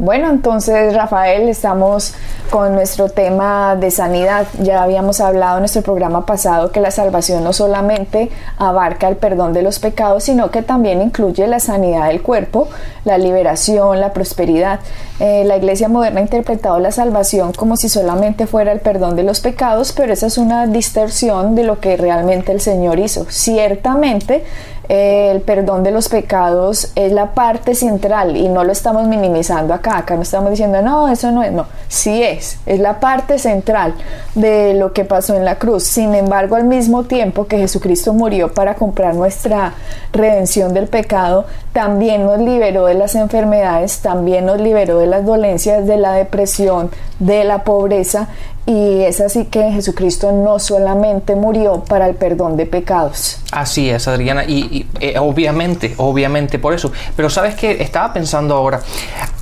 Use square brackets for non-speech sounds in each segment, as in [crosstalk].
Bueno, entonces Rafael, estamos con nuestro tema de sanidad. Ya habíamos hablado en nuestro programa pasado que la salvación no solamente abarca el perdón de los pecados, sino que también incluye la sanidad del cuerpo, la liberación, la prosperidad. Eh, la iglesia moderna ha interpretado la salvación como si solamente fuera el perdón de los pecados, pero esa es una distorsión de lo que realmente el Señor hizo. Ciertamente, eh, el perdón de los pecados es la parte central y no lo estamos minimizando acá, acá no estamos diciendo, no, eso no es, no, sí es, es la parte central de lo que pasó en la cruz. Sin embargo, al mismo tiempo que Jesucristo murió para comprar nuestra redención del pecado, también nos liberó de las enfermedades, también nos liberó de las dolencias, de la depresión, de la pobreza y es así que Jesucristo no solamente murió para el perdón de pecados. Así es, Adriana, y, eh, obviamente, obviamente por eso. Pero sabes que estaba pensando ahora,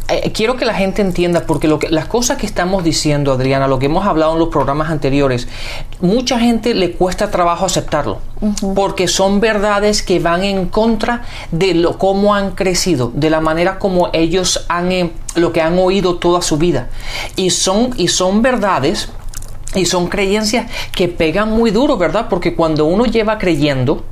eh, quiero que la gente entienda, porque lo que, las cosas que estamos diciendo, Adriana, lo que hemos hablado en los programas anteriores, mucha gente le cuesta trabajo aceptarlo, porque son verdades que van en contra de lo cómo han crecido, de la manera como ellos han, eh, lo que han oído toda su vida, y son, y son verdades y son creencias que pegan muy duro, ¿verdad? Porque cuando uno lleva creyendo,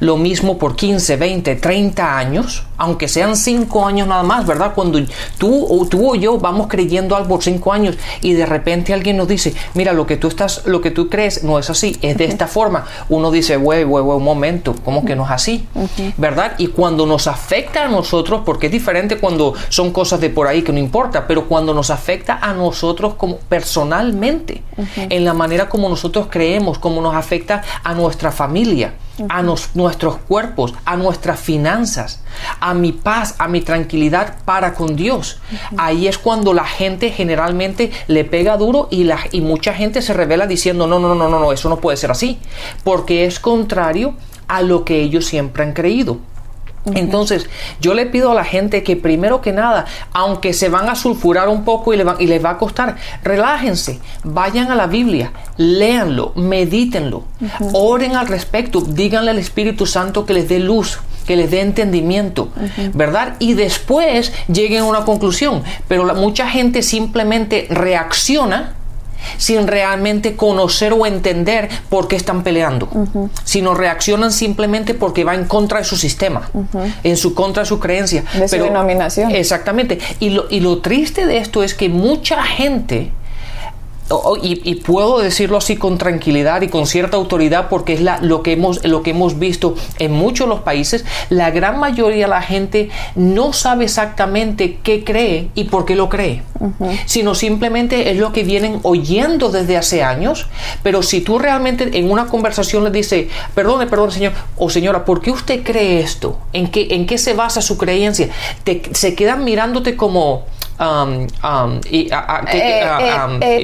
lo mismo por 15, 20, 30 años, aunque sean 5 años nada más, ¿verdad? Cuando tú o, tú o yo vamos creyendo algo por 5 años y de repente alguien nos dice, mira, lo que tú estás, lo que tú crees no es así, es de esta forma. Uno dice, güey, güey, güey, un momento, ¿cómo que no es así? ¿Verdad? Y cuando nos afecta a nosotros, porque es diferente cuando son cosas de por ahí que no importa, pero cuando nos afecta a nosotros como personalmente, en la manera como nosotros creemos, como nos afecta a nuestra familia a nuestros cuerpos, a nuestras finanzas, a mi paz, a mi tranquilidad para con Dios. Ahí es cuando la gente generalmente le pega duro y, la, y mucha gente se revela diciendo, no, no, no, no, no, eso no puede ser así, porque es contrario a lo que ellos siempre han creído. Entonces, yo le pido a la gente que primero que nada, aunque se van a sulfurar un poco y, les va a costar, relájense, vayan a la Biblia, léanlo, medítenlo, oren al respecto, díganle al Espíritu Santo que les dé luz, que les dé entendimiento, ¿verdad? Y después lleguen a una conclusión. Pero mucha gente simplemente reacciona sin realmente conocer o entender por qué están peleando, sino reaccionan simplemente porque va en contra de su sistema, en su contra de su creencia. De su denominación. Exactamente. Y lo, y lo triste de esto es que mucha gente y, puedo decirlo así con tranquilidad y con cierta autoridad porque es la, lo, que hemos, lo que hemos visto en muchos de los países, la gran mayoría de la gente no sabe exactamente qué cree y por qué lo cree, sino simplemente es lo que vienen oyendo desde hace años, pero si tú realmente en una conversación le dices, perdone, perdone señor o señora, ¿por qué usted cree esto? ¿En qué, en qué se basa su creencia? Te, se quedan mirándote como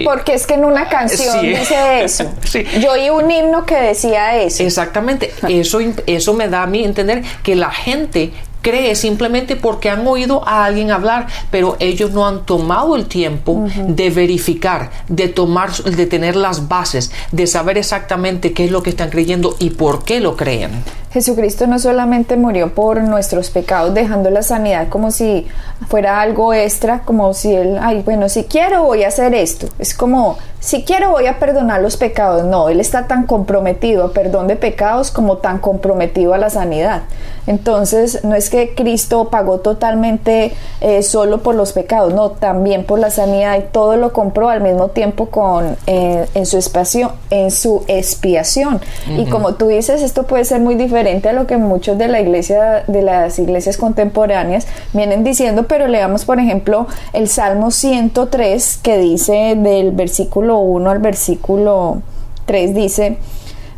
porque es que en una canción dice eso. [laughs] Yo oí un himno que decía eso. Exactamente. Eso, eso me da a mí entender que la gente cree simplemente porque han oído a alguien hablar, pero ellos no han tomado el tiempo de verificar, de tomar, de tener las bases, de saber exactamente qué es lo que están creyendo y por qué lo creen. Jesucristo no solamente murió por nuestros pecados, dejando la sanidad como si fuera algo extra, como si él, ay, bueno, si quiero voy a hacer esto. Es como, si quiero voy a perdonar los pecados. No, él está tan comprometido a perdón de pecados como tan comprometido a la sanidad. Entonces, no es que Cristo pagó totalmente eh, solo por los pecados, no, también por la sanidad y todo lo compró al mismo tiempo con eh, en su espacio, en su expiación. Y como tú dices, esto puede ser muy diferente a lo que muchos de la iglesia, de las iglesias contemporáneas vienen diciendo, pero leamos por ejemplo el Salmo 103 que dice del versículo 1 al versículo 3 dice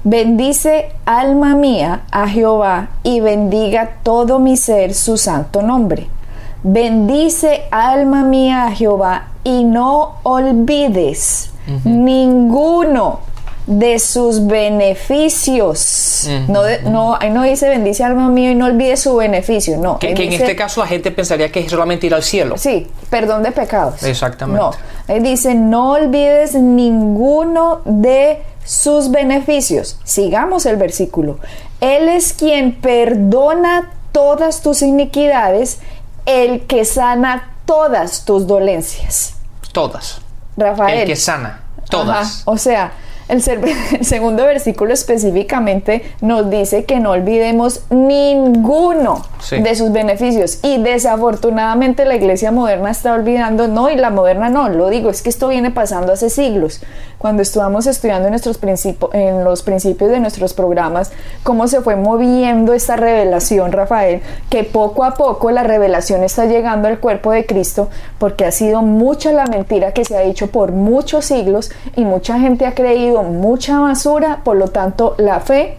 Bendice alma mía a Jehová y bendiga todo mi ser su santo nombre. Bendice alma mía a Jehová y no olvides ninguno de sus beneficios. no, no, ahí no dice bendice alma mío y no olvide su beneficio. No. Que, en este caso la gente pensaría que es solamente ir al cielo. Sí, perdón de pecados. Exactamente. No. Él dice no olvides ninguno de sus beneficios. Sigamos el versículo. Él es quien perdona todas tus iniquidades, el que sana todas tus dolencias. Todas. Rafael. El que sana. Todas. O sea, [laughs] el, segundo versículo específicamente nos dice que no olvidemos ninguno de sus beneficios y desafortunadamente la iglesia moderna está olvidando, no, y la moderna no, lo digo, es que esto viene pasando hace siglos. Cuando estuvamos estudiando en, nuestros en los principios de nuestros programas, cómo se fue moviendo esta revelación, Rafael, que poco a poco la revelación está llegando al cuerpo de Cristo, porque ha sido mucha la mentira que se ha dicho por muchos siglos y mucha gente ha creído mucha basura, por lo tanto la fe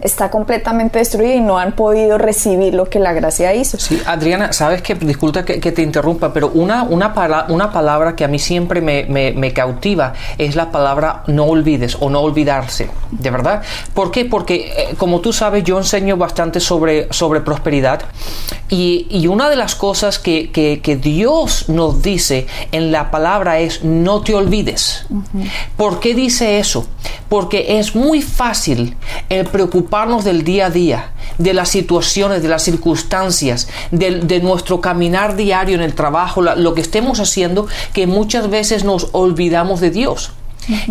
está completamente destruida y no han podido recibir lo que la gracia hizo. Sí, Adriana, sabes que, disculpa que, te interrumpa, pero una, una, una palabra que a mí siempre me, cautiva es la palabra no olvides o no olvidarse, ¿de verdad? ¿Por qué? Porque eh, como tú sabes, yo enseño bastante sobre, sobre prosperidad y, una de las cosas que, Dios nos dice en la palabra es no te olvides. ¿Por qué dice eso? Porque es muy fácil el preocuparse del día a día, de las situaciones, de las circunstancias, de, nuestro caminar diario en el trabajo, lo que estemos haciendo, que muchas veces nos olvidamos de Dios.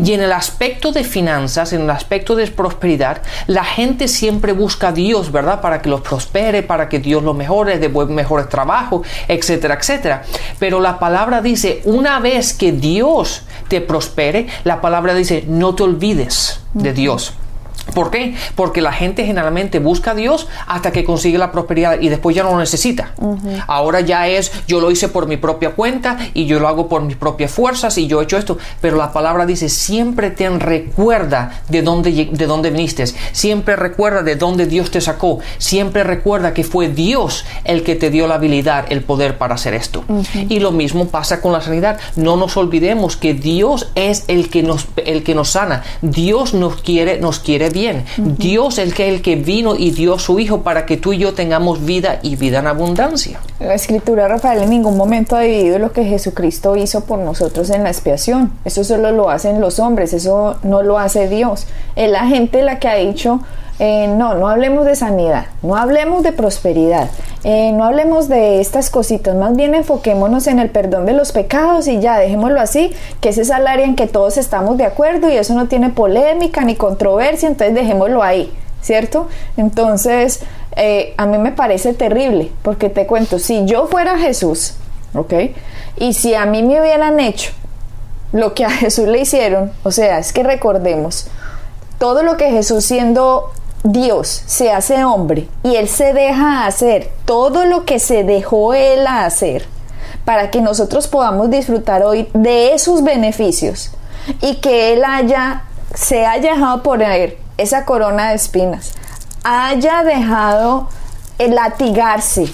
Y en el aspecto de finanzas, en el aspecto de prosperidad, la gente siempre busca a Dios, ¿verdad? Para que los prospere, para que Dios los mejore, de mejores trabajos, etcétera, etcétera. Pero la palabra dice, una vez que Dios te prospere, la palabra dice, no te olvides de Dios. ¿Por qué? Porque la gente generalmente busca a Dios hasta que consigue la prosperidad y después ya no lo necesita. Ahora ya es, yo lo hice por mi propia cuenta y yo lo hago por mis propias fuerzas y yo he hecho esto. Pero la palabra dice, siempre ten recuerda de dónde, de dónde viniste. Siempre recuerda de dónde Dios te sacó. Siempre recuerda que fue Dios el que te dio la habilidad, el poder para hacer esto. Y lo mismo pasa con la sanidad. No nos olvidemos que Dios es el que nos, el que nos sana. Dios nos quiere, nos quiere bien. Dios es el que, el que vino y dio su Hijo para que tú y yo tengamos vida y vida en abundancia. La escritura, Rafael, en ningún momento ha dividido lo que Jesucristo hizo por nosotros en la expiación. Eso solo lo hacen los hombres, eso no lo hace Dios. Es la gente la que ha dicho, eh, no, no hablemos de sanidad, no hablemos de prosperidad, eh, no hablemos de estas cositas, más bien enfoquémonos en el perdón de los pecados y ya, dejémoslo así, que ese es el área en que todos estamos de acuerdo y eso no tiene polémica ni controversia, entonces dejémoslo ahí, ¿cierto? Entonces, eh, a mí me parece terrible, porque te cuento, si yo fuera Jesús, ¿ok? Y si a mí me hubieran hecho lo que a Jesús le hicieron, o sea, es que recordemos, todo lo que Jesús siendo Dios se hace hombre y Él se deja hacer todo lo que se dejó Él a hacer para que nosotros podamos disfrutar hoy de esos beneficios y que Él haya, se haya dejado poner esa corona de espinas, haya dejado el latigarse,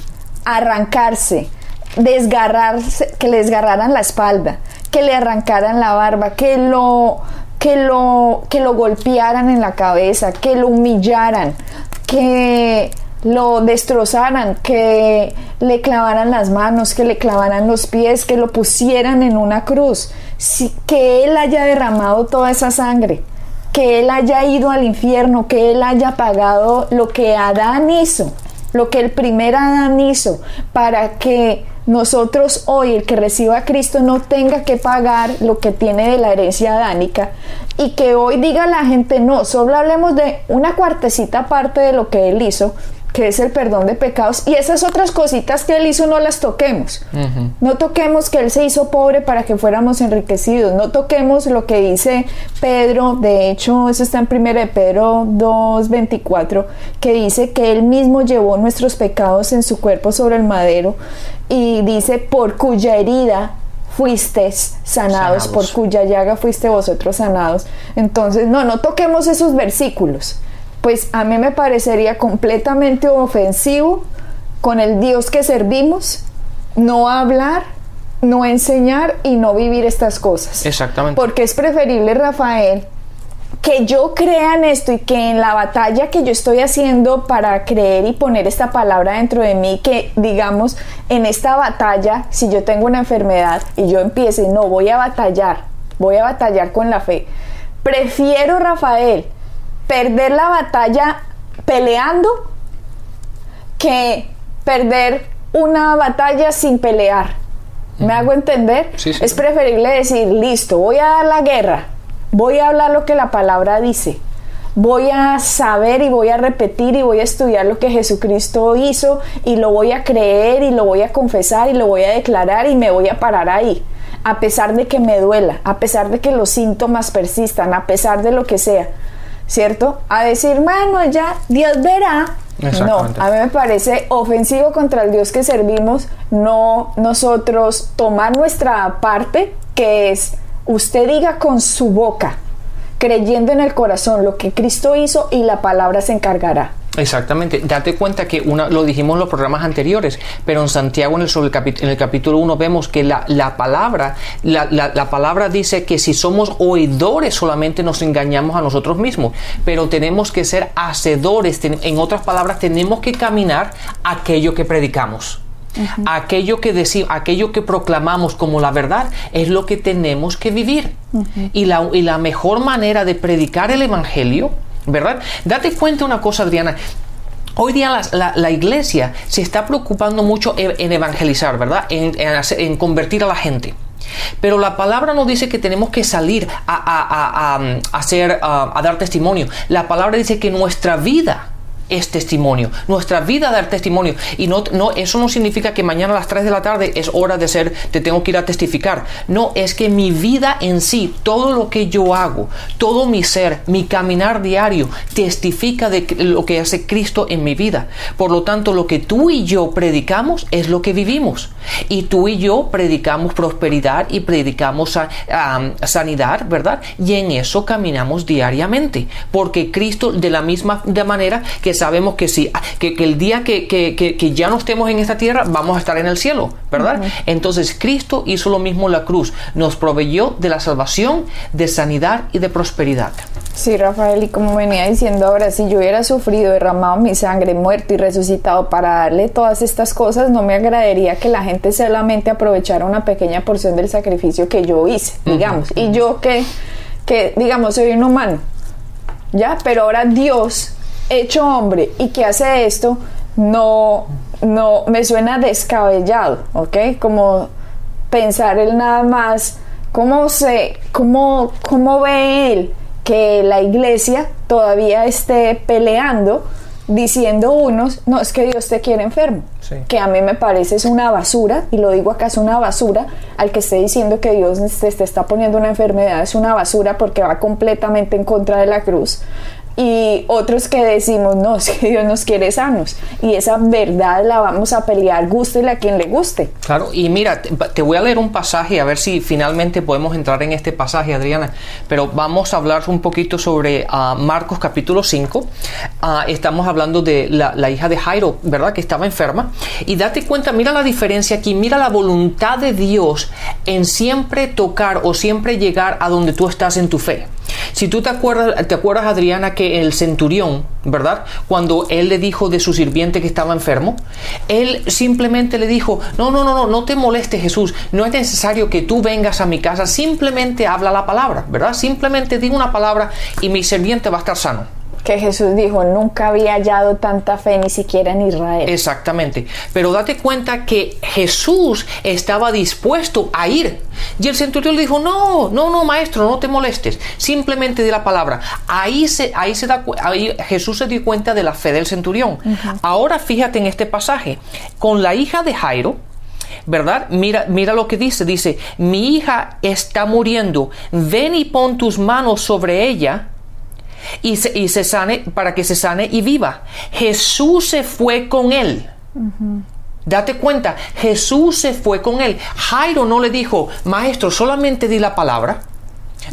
arrancarse, desgarrarse, que le desgarraran la espalda, que le arrancaran la barba, que lo que lo, que lo golpearan en la cabeza, que lo humillaran, que lo destrozaran, que le clavaran las manos, que le clavaran los pies, que lo pusieran en una cruz, que Él haya derramado toda esa sangre, que Él haya ido al infierno, que Él haya pagado lo que Adán hizo, lo que el primer Adán hizo, para que nosotros hoy, el que reciba a Cristo, no tenga que pagar lo que tiene de la herencia adánica. Y que hoy diga la gente, no, solo hablemos de una cuartecita parte de lo que Él hizo, que es el perdón de pecados, y esas otras cositas que Él hizo no las toquemos. No toquemos que Él se hizo pobre para que fuéramos enriquecidos, no toquemos lo que dice Pedro, de hecho eso está en 1 de Pedro 2.24, que dice que Él mismo llevó nuestros pecados en su cuerpo sobre el madero, y dice, por cuya herida fuisteis sanados, por cuya llaga fuiste vosotros sanados. Entonces, no, no toquemos esos versículos pues a mí me parecería completamente ofensivo con el Dios que servimos no hablar no enseñar y no vivir estas cosas. Exactamente. Porque es preferible, Rafael, que yo crea en esto y que en la batalla que yo estoy haciendo para creer y poner esta palabra dentro de mí, que digamos, en esta batalla, si yo tengo una enfermedad y yo empiece, no, voy a batallar, voy a batallar con la fe. Prefiero, Rafael, perder la batalla peleando que perder una batalla sin pelear. ¿Me hago entender? Sí, sí. Es preferible decir, listo, voy a dar la guerra, voy a hablar lo que la palabra dice, voy a saber y voy a repetir y voy a estudiar lo que Jesucristo hizo y lo voy a creer y lo voy a confesar y lo voy a declarar y me voy a parar ahí. A pesar de que me duela, a pesar de que los síntomas persistan, a pesar de lo que sea, ¿cierto? A decir, bueno, ya Dios verá, no, a mí me parece ofensivo contra el Dios que servimos no nosotros tomar nuestra parte, que es usted diga con su boca, creyendo en el corazón lo que Cristo hizo y la palabra se encargará. Exactamente. Date cuenta que una, lo dijimos en los programas anteriores, pero en Santiago en el, sobre el en el capítulo 1 vemos que la, la palabra, la, la- la palabra dice que si somos oidores solamente nos engañamos a nosotros mismos, pero tenemos que ser hacedores. En otras palabras, tenemos que caminar aquello que predicamos. Aquello que decimos, aquello que proclamamos como la verdad es lo que tenemos que vivir. y, la, y la mejor manera de predicar el evangelio, ¿verdad? Date cuenta una cosa, Adriana. Hoy día la, la- la iglesia se está preocupando mucho en, en evangelizar, ¿verdad? En, en hacer- en convertir a la gente. Pero la palabra nos dice que tenemos que salir a, a- a- hacer, a dar testimonio. La palabra dice que nuestra vida es testimonio. Nuestra vida dar testimonio. Y no, no, eso no significa que mañana a las 3 de la tarde es hora de ser, te tengo que ir a testificar. No, es que mi vida en sí, todo lo que yo hago, todo mi ser, mi caminar diario, testifica de lo que hace Cristo en mi vida. Por lo tanto, lo que tú y yo predicamos es lo que vivimos. Y tú y yo predicamos prosperidad y predicamos am, sanidad, ¿verdad? Y en eso caminamos diariamente. Porque Cristo, de la misma de manera que sabemos que sí, que, que el día que, que- que- que ya no estemos en esta tierra, vamos a estar en el cielo, ¿verdad? Entonces, Cristo hizo lo mismo en la cruz. Nos proveyó de la salvación, de sanidad y de prosperidad. Sí, Rafael, y como venía diciendo ahora, si yo hubiera sufrido, derramado mi sangre, muerto y resucitado para darle todas estas cosas, no me agradaría que la gente solamente aprovechara una pequeña porción del sacrificio que yo hice, digamos. Y yo que, que, digamos, soy un humano, ¿ya? Pero ahora Dios, hecho hombre, y que hace esto, no, no, me suena descabellado, ¿ok? Como pensar él nada más, ¿cómo se, cómo, cómo ve él que la iglesia todavía esté peleando diciendo unos, no, es que Dios te quiere enfermo, Sí. que a mí me parece es una basura, y lo digo acá, es una basura, al que esté diciendo que Dios te, te está poniendo una enfermedad, es una basura porque va completamente en contra de la cruz. Y otros que decimos, no, [laughs] es que Dios nos quiere sanos. Y esa verdad la vamos a pelear, guste a quien le guste. Claro, y mira, te, voy a leer un pasaje, a ver si finalmente podemos entrar en este pasaje, Adriana, pero vamos a hablar un poquito sobre ah, Marcos capítulo 5. Ah, estamos hablando de la, la hija de Jairo, ¿verdad? Que estaba enferma. Y date cuenta, mira la diferencia aquí, mira la voluntad de Dios en siempre tocar o siempre llegar a donde tú estás en tu fe. Si tú te acuerdas, te acuerdas, Adriana, que el centurión, ¿verdad? Cuando él le dijo de su sirviente que estaba enfermo, él simplemente le dijo, no, no, no, no, no te molestes Jesús, no es necesario que tú vengas a mi casa, simplemente habla la palabra, ¿verdad? Simplemente diga una palabra y mi sirviente va a estar sano. Que Jesús dijo, nunca había hallado tanta fe ni siquiera en Israel. Exactamente. Pero date cuenta que Jesús estaba dispuesto a ir. Y el centurión le dijo, no, no, no, maestro, no te molestes. Simplemente di la palabra. Ahí, se, ahí, se da, ahí Jesús se dio cuenta de la fe del centurión. Ahora fíjate en este pasaje. Con la hija de Jairo, ¿verdad? Mira, mira lo que dice. Dice, mi hija está muriendo. Ven y pon tus manos sobre ella y se, y se sane para que se sane y viva. Jesús se fue con él. Date cuenta, Jesús se fue con él. Jairo no le dijo, maestro, solamente di la palabra.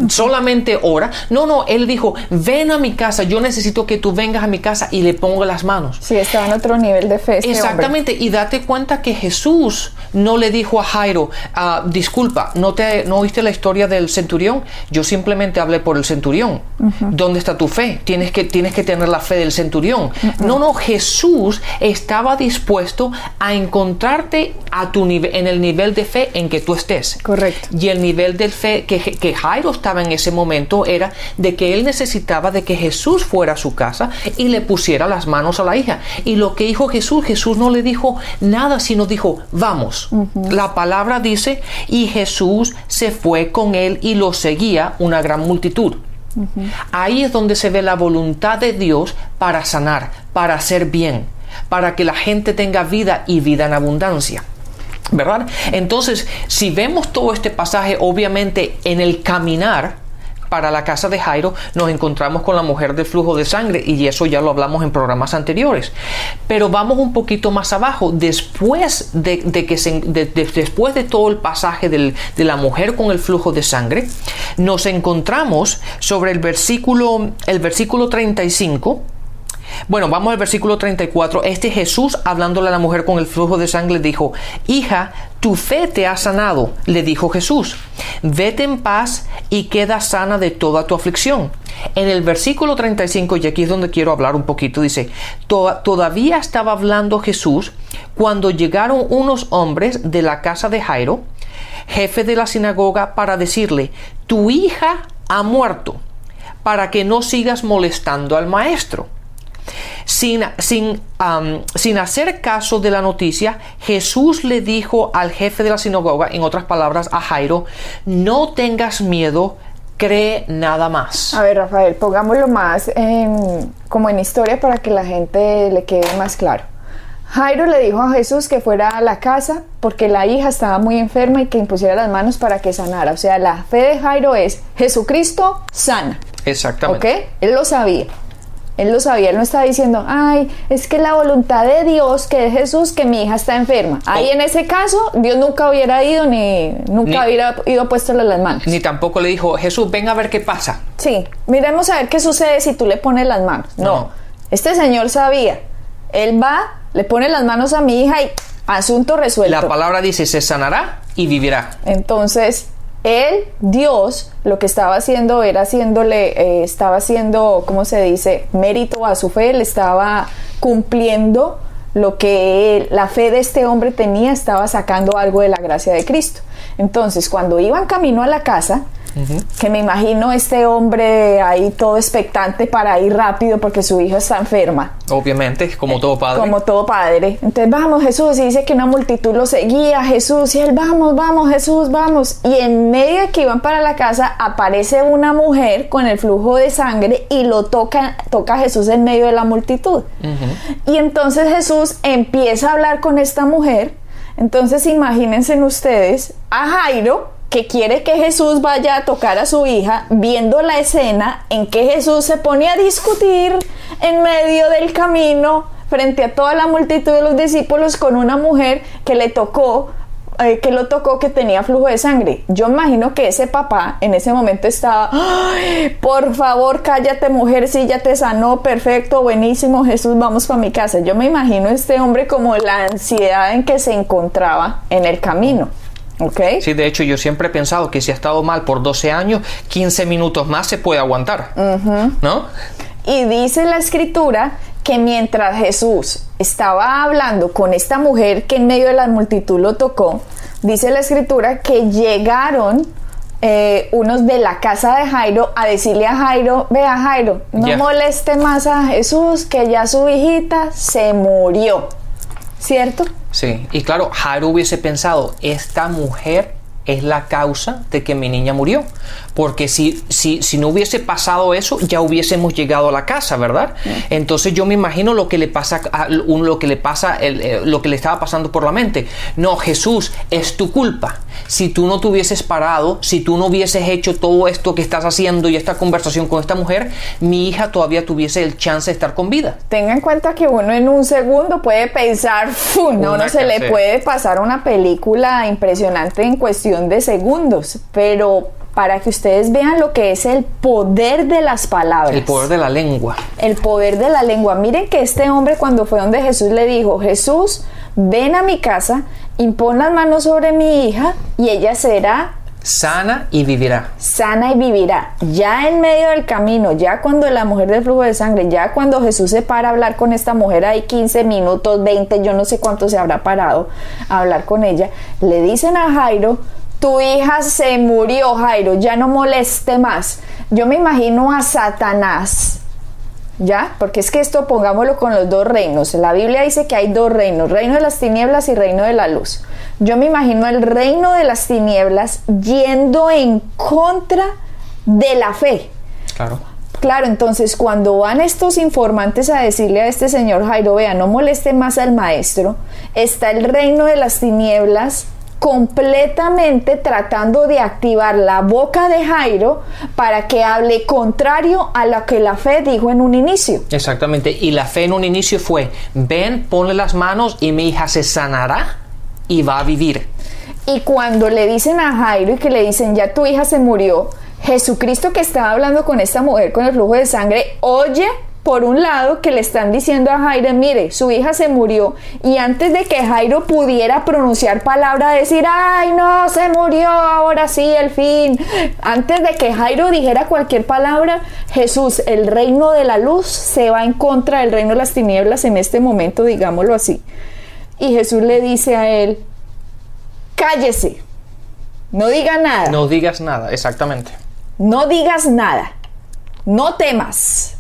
Solamente ora. No, no, él dijo, ven a mi casa, yo necesito que tú vengas a mi casa y le ponga las manos. Sí, estaba en otro nivel de fe. este Exactamente, y date cuenta que Jesús no le dijo a Jairo, ah, disculpa, ¿no, te, ¿no oíste la historia del centurión? Yo simplemente hablé por el centurión. ¿Dónde está tu fe? Tienes que, tienes que tener la fe del centurión. No, no, Jesús estaba dispuesto a encontrarte a tu en el nivel de fe en que tú estés. Correcto. Y el nivel de fe que, que Jairo estaba en ese momento era de que él necesitaba de que Jesús fuera a su casa y le pusiera las manos a la hija. Y lo que dijo Jesús, Jesús no le dijo nada, sino dijo, vamos. La palabra dice, y Jesús se fue con él y lo seguía una gran multitud. Ahí es donde se ve la voluntad de Dios para sanar, para hacer bien, para que la gente tenga vida y vida en abundancia. ¿Verdad? Entonces, si vemos todo este pasaje, obviamente en el caminar, para la casa de Jairo nos encontramos con la mujer del flujo de sangre y eso ya lo hablamos en programas anteriores. Pero vamos un poquito más abajo, después de, que después de todo el pasaje de la mujer con el flujo de sangre, nos encontramos sobre el versículo, el versículo 35 bueno, vamos al versículo 34. Este Jesús, hablándole a la mujer con el flujo de sangre, dijo, hija, tu fe te ha sanado, le dijo Jesús. Vete en paz y queda sana de toda tu aflicción. En el versículo 35, y aquí es donde quiero hablar un poquito, dice, todavía estaba hablando Jesús cuando llegaron unos hombres de la casa de Jairo, jefe de la sinagoga, para decirle, tu hija ha muerto, para que no sigas molestando al maestro. Sin, sin, sin, hacer caso de la noticia, Jesús le dijo al jefe de la sinagoga, en otras palabras a Jairo, no tengas miedo, cree nada más. A ver, Rafael, pongámoslo más como en historia para que la gente le quede más claro. Jairo le dijo a Jesús que fuera a la casa porque la hija estaba muy enferma y que impusiera las manos para que sanara. O sea, la fe de Jairo es Jesucristo sana. Exactamente. ¿Ok? Él lo sabía. Él lo sabía, él no estaba diciendo, ay, es que la voluntad de Dios, que es Jesús, que mi hija está enferma. Ahí oh. en ese caso, Dios nunca hubiera ido ni nunca hubiera ido a puestos las manos. Ni tampoco le dijo, Jesús, ven a ver qué pasa. Sí, miremos a ver qué sucede si tú le pones las manos. No, este señor sabía. Él va, le pone las manos a mi hija y asunto resuelto. La palabra dice, se sanará y vivirá. Entonces, él, Dios, lo que estaba haciendo era haciéndole, eh, estaba haciendo, ¿cómo se dice?, mérito a su fe, le estaba cumpliendo lo que la fe de este hombre tenía, estaba sacando algo de la gracia de Cristo. Entonces, cuando iban camino a la casa, que me imagino este hombre ahí todo expectante para ir rápido porque su hija está enferma. Obviamente, como todo padre. Como todo padre. Entonces, vamos Jesús, y dice que una multitud lo seguía, Jesús, y él, vamos, vamos, Jesús, vamos. Y en medio de que iban para la casa, aparece una mujer con el flujo de sangre y lo toca, toca a Jesús en medio de la multitud. Y entonces Jesús empieza a hablar con esta mujer. Entonces, imagínense ustedes a Jairo, que quiere que Jesús vaya a tocar a su hija, viendo la escena en que Jesús se pone a discutir en medio del camino frente a toda la multitud de los discípulos con una mujer que le tocó eh, que lo tocó que tenía flujo de sangre. Yo imagino que ese papá en ese momento estaba, por favor, cállate mujer, si ya te sanó, perfecto, buenísimo, Jesús, vamos para mi casa. Yo me imagino este hombre como la ansiedad en que se encontraba en el camino. Sí, de hecho yo siempre he pensado que si ha estado mal por 12 años, 15 minutos más se puede aguantar, ¿no? Y dice la escritura que mientras Jesús estaba hablando con esta mujer que en medio de la multitud lo tocó, dice la escritura que llegaron eh, unos de la casa de Jairo a decirle a Jairo, vea Jairo, no moleste más a Jesús, que ya su hijita se murió. ¿Cierto? Sí, y claro, Jairo hubiese pensado, esta mujer es la causa de que mi niña murió. Porque si, si, si no hubiese pasado eso, ya hubiésemos llegado a la casa, ¿verdad? Entonces yo me imagino lo que le pasa, a, lo que le pasa, eh, lo que le estaba pasando por la mente. No, Jesús, es tu culpa. Si tú no te hubieses parado, si tú no hubieses hecho todo esto que estás haciendo y esta conversación con esta mujer, mi hija todavía tuviese el chance de estar con vida. Tenga en cuenta que uno en un segundo puede pensar, no, no se le puede pasar una película impresionante en cuestión de segundos, pero para que ustedes vean lo que es el poder de las palabras. El poder de la lengua. El poder de la lengua. Miren que este hombre cuando fue donde Jesús le dijo, Jesús, ven a mi casa, impon las manos sobre mi hija y ella será sana y vivirá. Sana y vivirá. Ya en medio del camino, ya cuando la mujer del flujo de sangre, ya cuando Jesús se para a hablar con esta mujer, hay 15 minutos, 20, yo no sé cuánto se habrá parado a hablar con ella, le dicen a Jairo, tu hija se murió, Jairo, ya no moleste más. Yo me imagino a Satanás ¿Ya? Porque es que esto pongámoslo con los dos reinos. La Biblia dice que hay dos reinos, reino de las tinieblas y reino de la luz. Yo me imagino el reino de las tinieblas yendo en contra de la fe. Claro. Claro, entonces cuando van estos informantes a decirle a este señor Jairo, vea, no moleste más al maestro, está el reino de las tinieblas completamente tratando de activar la boca de Jairo para que hable contrario a lo que la fe dijo en un inicio. Exactamente, y la fe en un inicio fue, ven, ponle las manos y mi hija se sanará y va a vivir. Y cuando le dicen a Jairo y que le dicen, ya tu hija se murió, Jesucristo que estaba hablando con esta mujer con el flujo de sangre, oye por un lado, que le están diciendo a Jairo, mire, su hija se murió, y antes de que Jairo pudiera pronunciar palabra, decir, ay, no, se murió, ahora sí, el fin, antes de que Jairo dijera cualquier palabra, Jesús, el reino de la luz, se va en contra del reino de las tinieblas en este momento, digámoslo así. Y Jesús le dice a él, cállese, no diga nada. No digas nada, exactamente. No digas nada, no temas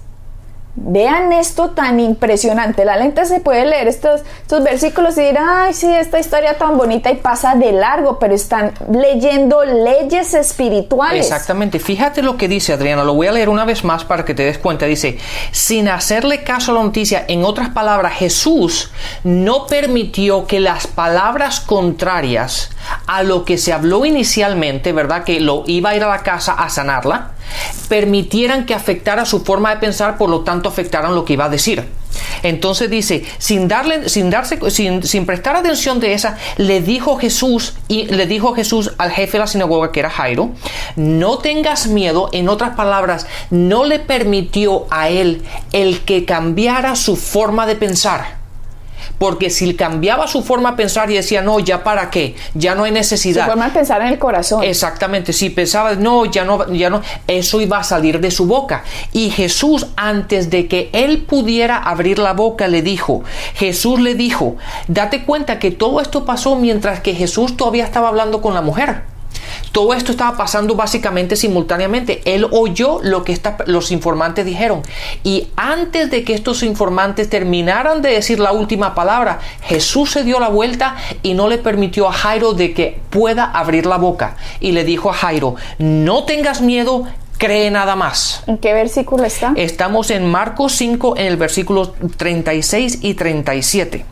Vean esto tan impresionante. La lente se puede leer estos, estos versículos y decir, ay, sí, esta historia tan bonita y pasa de largo, pero están leyendo leyes espirituales. Exactamente. Fíjate lo que dice Adriana. Lo voy a leer una vez más para que te des cuenta. Dice, sin hacerle caso a la noticia, en otras palabras, Jesús no permitió que las palabras contrarias a lo que se habló inicialmente, ¿verdad? Que lo iba a ir a la casa a sanarla permitieran que afectara su forma de pensar, por lo tanto afectaran lo que iba a decir. Entonces dice, sin darle, sin darse, sin, sin, prestar atención de esa, le dijo Jesús y le dijo Jesús al jefe de la sinagoga que era Jairo, no tengas miedo, en otras palabras, no le permitió a él el que cambiara su forma de pensar porque si cambiaba su forma de pensar y decía, no, ya para qué, ya no hay necesidad. Su forma de pensar en el corazón. Exactamente, si pensaba, no, ya no, ya no, eso iba a salir de su boca. Y Jesús, antes de que él pudiera abrir la boca, le dijo, Jesús le dijo, date cuenta que todo esto pasó mientras que Jesús todavía estaba hablando con la mujer. Todo esto estaba pasando básicamente simultáneamente. Él oyó lo que los informantes dijeron. Y antes de que estos informantes terminaran de decir la última palabra, Jesús se dio la vuelta y no le permitió a Jairo de que pueda abrir la boca. Y le dijo a Jairo, no tengas miedo, cree nada más. ¿En qué versículo está? Estamos en Marcos 5 en el versículo 36 y 37.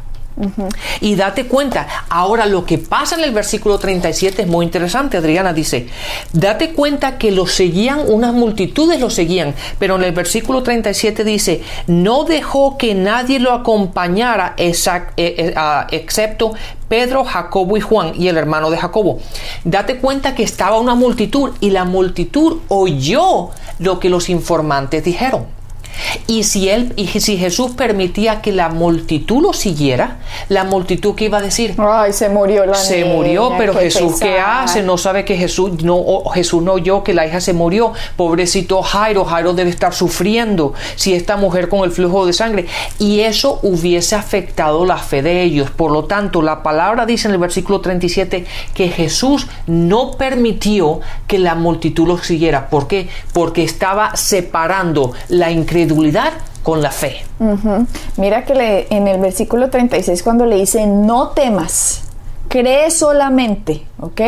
Y date cuenta, ahora lo que pasa en el versículo 37 es muy interesante. Adriana dice, date cuenta que lo seguían, unas multitudes lo seguían, pero en el versículo 37 dice, no dejó que nadie lo acompañara eh, eh, excepto Pedro, Jacobo y Juan y el hermano de Jacobo. Date cuenta que estaba una multitud y la multitud oyó lo que los informantes dijeron. Y si él y si Jesús permitía que la multitud lo siguiera, la multitud que iba a decir, ay, se murió la Se murió, pero Jesús qué hace? No sabe que Jesús no Jesús no oyó que la hija se murió. Pobrecito Jairo, Jairo debe estar sufriendo si esta mujer con el flujo de sangre y eso hubiese afectado la fe de ellos. Por lo tanto, la palabra dice en el versículo 37 que Jesús no permitió que la multitud lo siguiera. ¿Por qué? Porque estaba separando la incredulidad con la fe. Mira que en el versículo 36 cuando le dice, no temas, cree solamente, ¿ok?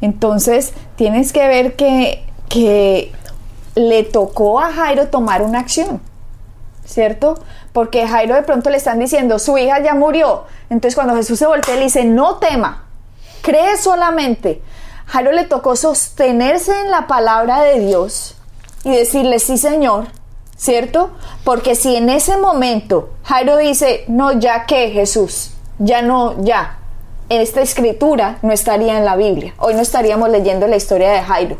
Entonces tienes que ver que, que le tocó a Jairo tomar una acción, ¿cierto? Porque Jairo de pronto le están diciendo, su hija ya murió. Entonces cuando Jesús se voltea le dice, no tema, cree solamente. Jairo le tocó sostenerse en la palabra de Dios y decirle, sí Señor, ¿cierto? Porque si en ese momento Jairo dice, no, ya que Jesús, ya no, ya, esta escritura no estaría en la Biblia. Hoy no estaríamos leyendo la historia de Jairo,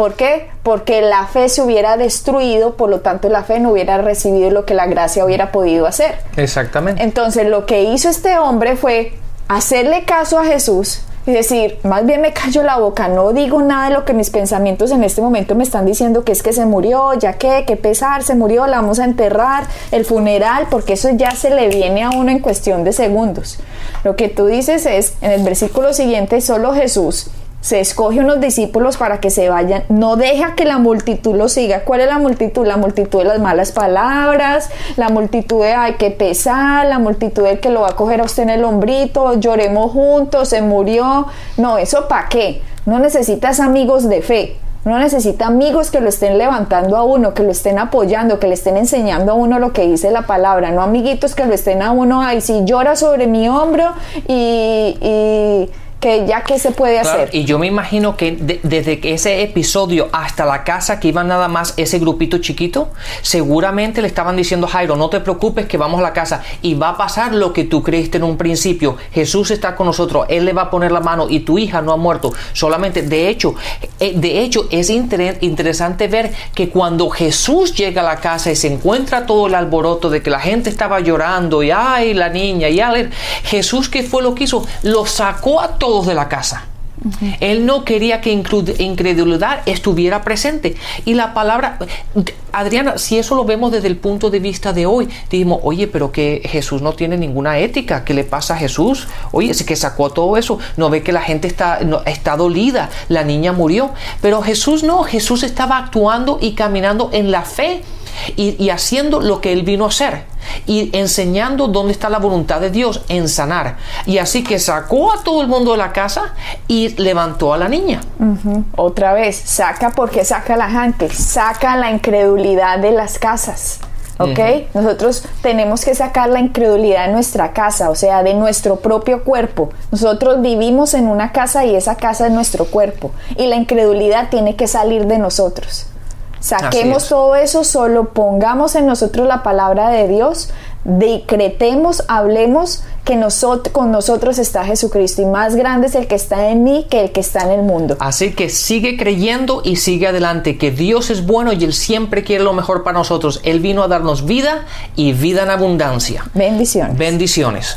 ¿Por qué? Porque la fe se hubiera destruido, por lo tanto la fe no hubiera recibido lo que la gracia hubiera podido hacer. Exactamente. Entonces lo que hizo este hombre fue hacerle caso a Jesús, y decir, más bien me callo la boca, no digo nada de lo que mis pensamientos en este momento me están diciendo que es que se murió, ya que, que pesar, se murió, la vamos a enterrar, el funeral, porque eso ya se le viene a uno en cuestión de segundos. Lo que tú dices es, en el versículo siguiente, solo Jesús se escoge unos discípulos para que se vayan, no deja que la multitud lo siga. ¿Cuál es la multitud? La multitud de las malas palabras, la multitud de hay que pesar, la multitud del que lo va a coger a usted en el hombrito, lloremos juntos, se murió. No, eso para qué? No necesitas amigos de fe. No necesita amigos que lo estén levantando a uno, que lo estén apoyando, que le estén enseñando a uno lo que dice la palabra. No amiguitos que lo estén a uno, ahí si llora sobre mi hombro y, y que ya que se puede hacer. Y yo me imagino que desde que ese episodio hasta la casa que iban nada más ese grupito chiquito, seguramente le estaban diciendo Jairo, no te preocupes que vamos a la casa y va a pasar lo que tú creíste en un principio. Jesús está con nosotros, Él le va a poner la mano y tu hija no ha muerto. Solamente, de hecho, eh, de hecho es interesante ver que cuando Jesús llega a la casa y se encuentra todo el alboroto de que la gente estaba llorando y ay, la niña y ay, Jesús, ¿qué fue lo que hizo? Lo sacó a todos de la casa. Él no quería que incredulidad estuviera presente. Y la palabra, Adriana, si eso lo vemos desde el punto de vista de hoy, dijimos, oye, pero que Jesús no tiene ninguna ética, ¿qué le pasa a Jesús? Oye, que sacó todo eso, no ve que la gente está, está dolida, la niña murió. Pero Jesús no, Jesús estaba actuando y caminando en la fe y, haciendo lo que Él vino a hacer y enseñando dónde está la voluntad de Dios en sanar. Y así que sacó a todo el mundo de la casa y levantó a la niña. Otra vez, saca porque saca la gente, saca la incredulidad de las casas. ¿Ok? Nosotros tenemos que sacar la incredulidad de nuestra casa, o sea, de nuestro propio cuerpo. Nosotros vivimos en una casa y esa casa es nuestro cuerpo. Y la incredulidad tiene que salir de nosotros. Saquemos todo eso, solo pongamos en nosotros la palabra de Dios, decretemos, hablemos que nosotros, con nosotros está Jesucristo y más grande es el que está en mí que el que está en el mundo. Así que sigue creyendo y sigue adelante, que Dios es bueno y Él siempre quiere lo mejor para nosotros. Él vino a darnos vida y vida en abundancia. Bendiciones. Bendiciones.